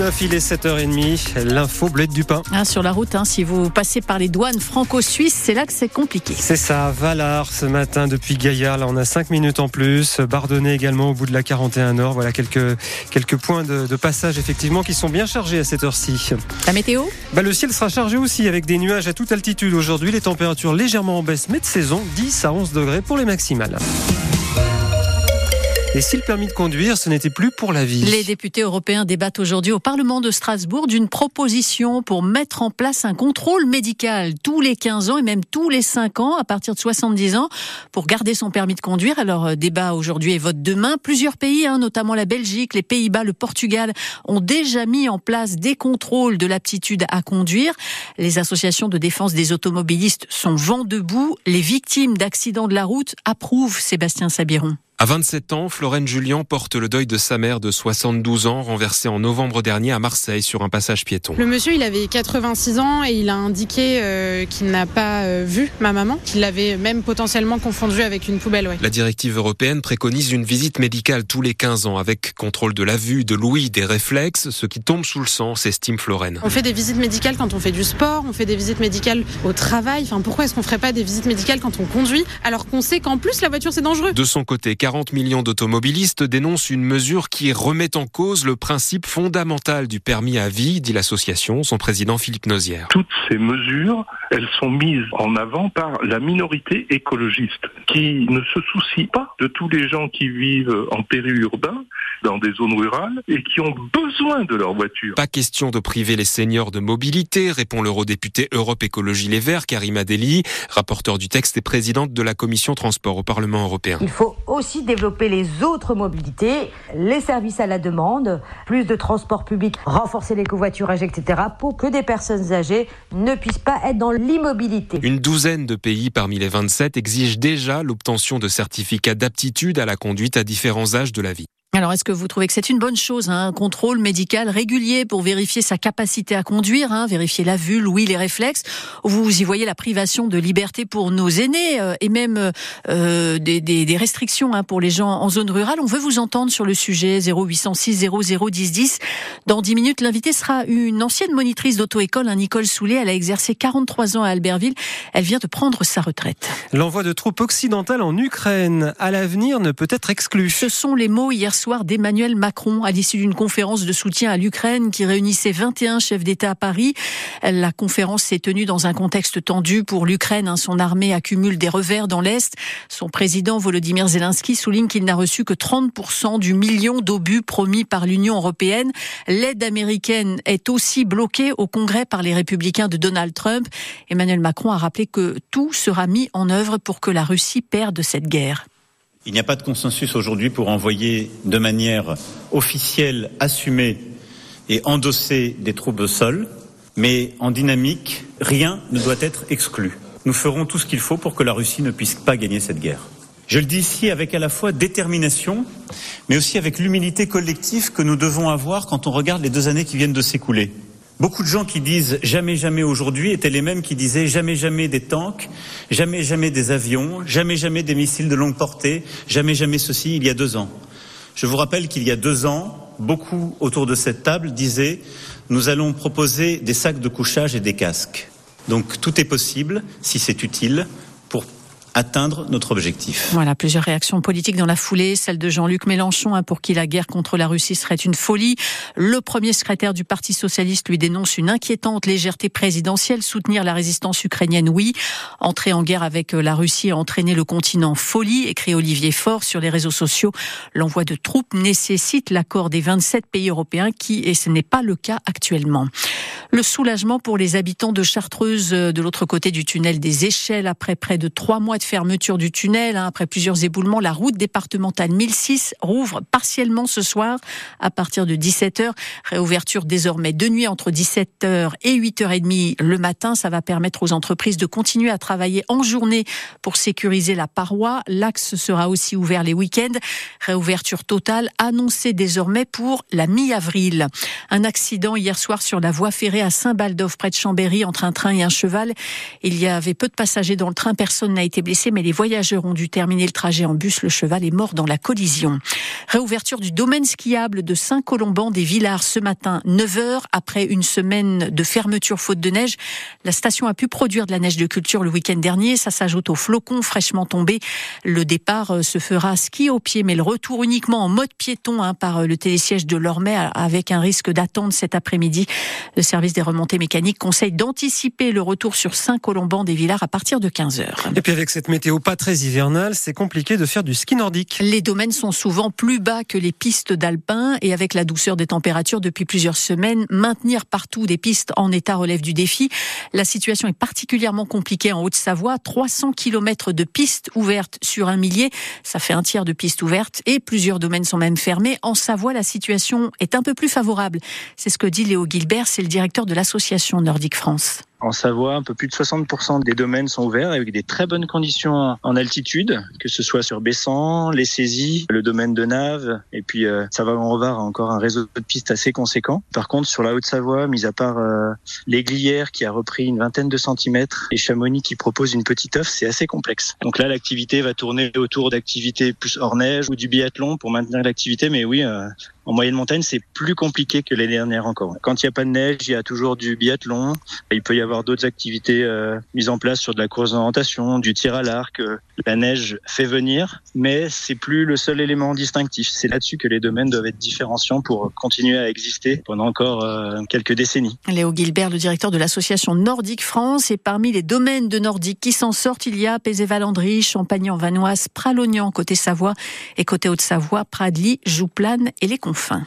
19, il est 7h30. L'info bled du pain. Ah, sur la route, hein, si vous passez par les douanes franco-suisses, c'est là que c'est compliqué. C'est ça, Valar ce matin depuis Gaillard. Là, on a 5 minutes en plus. Bardonnay également au bout de la 41 Nord. Voilà quelques, quelques points de, de passage effectivement qui sont bien chargés à cette heure-ci. La météo? Bah, Le ciel sera chargé aussi avec des nuages à toute altitude aujourd'hui. Les températures légèrement en baisse, mais de saison, 10 à 11 degrés pour les maximales. Et si le permis de conduire, ce n'était plus pour la vie Les députés européens débattent aujourd'hui au Parlement de Strasbourg d'une proposition pour mettre en place un contrôle médical tous les 15 ans et même tous les 5 ans à partir de 70 ans pour garder son permis de conduire. Alors euh, débat aujourd'hui et vote demain. Plusieurs pays, hein, notamment la Belgique, les Pays-Bas, le Portugal, ont déjà mis en place des contrôles de l'aptitude à conduire. Les associations de défense des automobilistes sont vent debout. Les victimes d'accidents de la route approuvent Sébastien Sabiron. À 27 ans, Florène Julien porte le deuil de sa mère de 72 ans, renversée en novembre dernier à Marseille sur un passage piéton. Le monsieur, il avait 86 ans et il a indiqué euh, qu'il n'a pas euh, vu ma maman, qu'il l'avait même potentiellement confondue avec une poubelle. Ouais. La directive européenne préconise une visite médicale tous les 15 ans avec contrôle de la vue, de l'ouïe, des réflexes, ce qui tombe sous le sang, s'estime Florène. On fait des visites médicales quand on fait du sport, on fait des visites médicales au travail. Enfin, pourquoi est-ce qu'on ferait pas des visites médicales quand on conduit alors qu'on sait qu'en plus la voiture c'est dangereux? De son côté, 40 millions d'automobilistes dénoncent une mesure qui remet en cause le principe fondamental du permis à vie, dit l'association, son président Philippe Nozière. Toutes ces mesures, elles sont mises en avant par la minorité écologiste qui ne se soucie pas de tous les gens qui vivent en périurbain, dans des zones rurales et qui ont besoin de leur voiture. Pas question de priver les seniors de mobilité, répond l'eurodéputé Europe Écologie Les Verts, Karima Deli, rapporteur du texte et présidente de la commission transport au Parlement européen. Il faut aussi développer les autres mobilités, les services à la demande, plus de transport public, renforcer les covoiturages, etc., pour que des personnes âgées ne puissent pas être dans l'immobilité. Une douzaine de pays parmi les 27 exigent déjà l'obtention de certificats d'aptitude à la conduite à différents âges de la vie. Alors, est-ce que vous trouvez que c'est une bonne chose, hein, un contrôle médical régulier pour vérifier sa capacité à conduire, hein, vérifier la vue, l'ouïe, les réflexes? Vous y voyez la privation de liberté pour nos aînés euh, et même euh, des, des, des, restrictions hein, pour les gens en zone rurale. On veut vous entendre sur le sujet 0806 00 10 10. Dans 10 minutes, l'invité sera une ancienne monitrice d'auto-école, Nicole Soulet. Elle a exercé 43 ans à Albertville. Elle vient de prendre sa retraite. L'envoi de troupes occidentales en Ukraine à l'avenir ne peut être exclu. Ce sont les mots hier soir d'Emmanuel Macron à l'issue d'une conférence de soutien à l'Ukraine qui réunissait 21 chefs d'État à Paris. La conférence s'est tenue dans un contexte tendu pour l'Ukraine. Hein. Son armée accumule des revers dans l'Est. Son président Volodymyr Zelensky souligne qu'il n'a reçu que 30% du million d'obus promis par l'Union européenne. L'aide américaine est aussi bloquée au Congrès par les républicains de Donald Trump. Emmanuel Macron a rappelé que tout sera mis en œuvre pour que la Russie perde cette guerre. Il n'y a pas de consensus aujourd'hui pour envoyer de manière officielle, assumée et endossée des troupes au sol, mais en dynamique, rien ne doit être exclu. Nous ferons tout ce qu'il faut pour que la Russie ne puisse pas gagner cette guerre. Je le dis ici avec à la fois détermination, mais aussi avec l'humilité collective que nous devons avoir quand on regarde les deux années qui viennent de s'écouler. Beaucoup de gens qui disent jamais jamais aujourd'hui étaient les mêmes qui disaient jamais jamais des tanks, jamais jamais des avions, jamais jamais des missiles de longue portée, jamais jamais ceci il y a deux ans. Je vous rappelle qu'il y a deux ans, beaucoup autour de cette table disaient nous allons proposer des sacs de couchage et des casques. Donc tout est possible si c'est utile atteindre notre objectif. Voilà, plusieurs réactions politiques dans la foulée. Celle de Jean-Luc Mélenchon, hein, pour qui la guerre contre la Russie serait une folie. Le premier secrétaire du Parti socialiste lui dénonce une inquiétante légèreté présidentielle. Soutenir la résistance ukrainienne, oui. Entrer en guerre avec euh, la Russie et entraîner le continent folie, écrit Olivier Faure sur les réseaux sociaux. L'envoi de troupes nécessite l'accord des 27 pays européens qui, et ce n'est pas le cas actuellement. Le soulagement pour les habitants de Chartreuse euh, de l'autre côté du tunnel des échelles après près de trois mois de fermeture du tunnel, hein, après plusieurs éboulements, la route départementale 1006 rouvre partiellement ce soir à partir de 17h. Réouverture désormais de nuit entre 17h et 8h30 le matin. Ça va permettre aux entreprises de continuer à travailler en journée pour sécuriser la paroi. L'axe sera aussi ouvert les week-ends. Réouverture totale annoncée désormais pour la mi-avril. Un accident hier soir sur la voie ferrée à Saint-Baldov, près de Chambéry, entre un train et un cheval. Il y avait peu de passagers dans le train, personne n'a été blessé, mais les voyageurs ont dû terminer le trajet en bus. Le cheval est mort dans la collision. Réouverture du domaine skiable de Saint-Colomban des Villars ce matin, 9 heures, après une semaine de fermeture faute de neige. La station a pu produire de la neige de culture le week-end dernier. Ça s'ajoute aux flocons fraîchement tombés. Le départ euh, se fera ski au pied, mais le retour uniquement en mode piéton hein, par euh, le télésiège de Lormay avec un risque d'attente cet après-midi. Le service des remontées mécaniques conseille d'anticiper le retour sur Saint-Colomban des Villars à partir de 15 heures. Et puis avec cette météo pas très hivernale, c'est compliqué de faire du ski nordique. Les domaines sont souvent plus bas que les pistes d'alpin et avec la douceur des températures depuis plusieurs semaines, maintenir partout des pistes en état relève du défi. La situation est particulièrement compliquée en Haute-Savoie. 300 km de pistes ouvertes sur un millier. Ça fait un tiers de pistes ouvertes et plusieurs domaines sont même fermés. En Savoie, la situation est un peu plus favorable. C'est ce que dit Léo Gilbert, c'est le directeur de l'association Nordique France. En Savoie, un peu plus de 60% des domaines sont ouverts avec des très bonnes conditions en altitude, que ce soit sur Bessan, les saisies, le domaine de Nave, et puis euh, Savoie-en-Revard a encore un réseau de pistes assez conséquent. Par contre, sur la Haute-Savoie, mis à part euh, l'Aiglière qui a repris une vingtaine de centimètres et Chamonix qui propose une petite offre, c'est assez complexe. Donc là, l'activité va tourner autour d'activités plus hors neige ou du biathlon pour maintenir l'activité, mais oui, euh, en moyenne montagne, c'est plus compliqué que les dernières encore. Quand il n'y a pas de neige, il y a toujours du biathlon. Il peut y avoir d'autres activités euh, mises en place sur de la course d'orientation, du tir à l'arc. Euh, la neige fait venir, mais c'est plus le seul élément distinctif. C'est là-dessus que les domaines doivent être différenciants pour continuer à exister pendant encore euh, quelques décennies. Léo Gilbert, le directeur de l'association Nordique France, et parmi les domaines de Nordique qui s'en sortent, il y a Pézé-Valandry, Champagny-en-Vanoise, Pralognan côté Savoie et côté Haute-Savoie, Pradly, Jouplane et les Confins.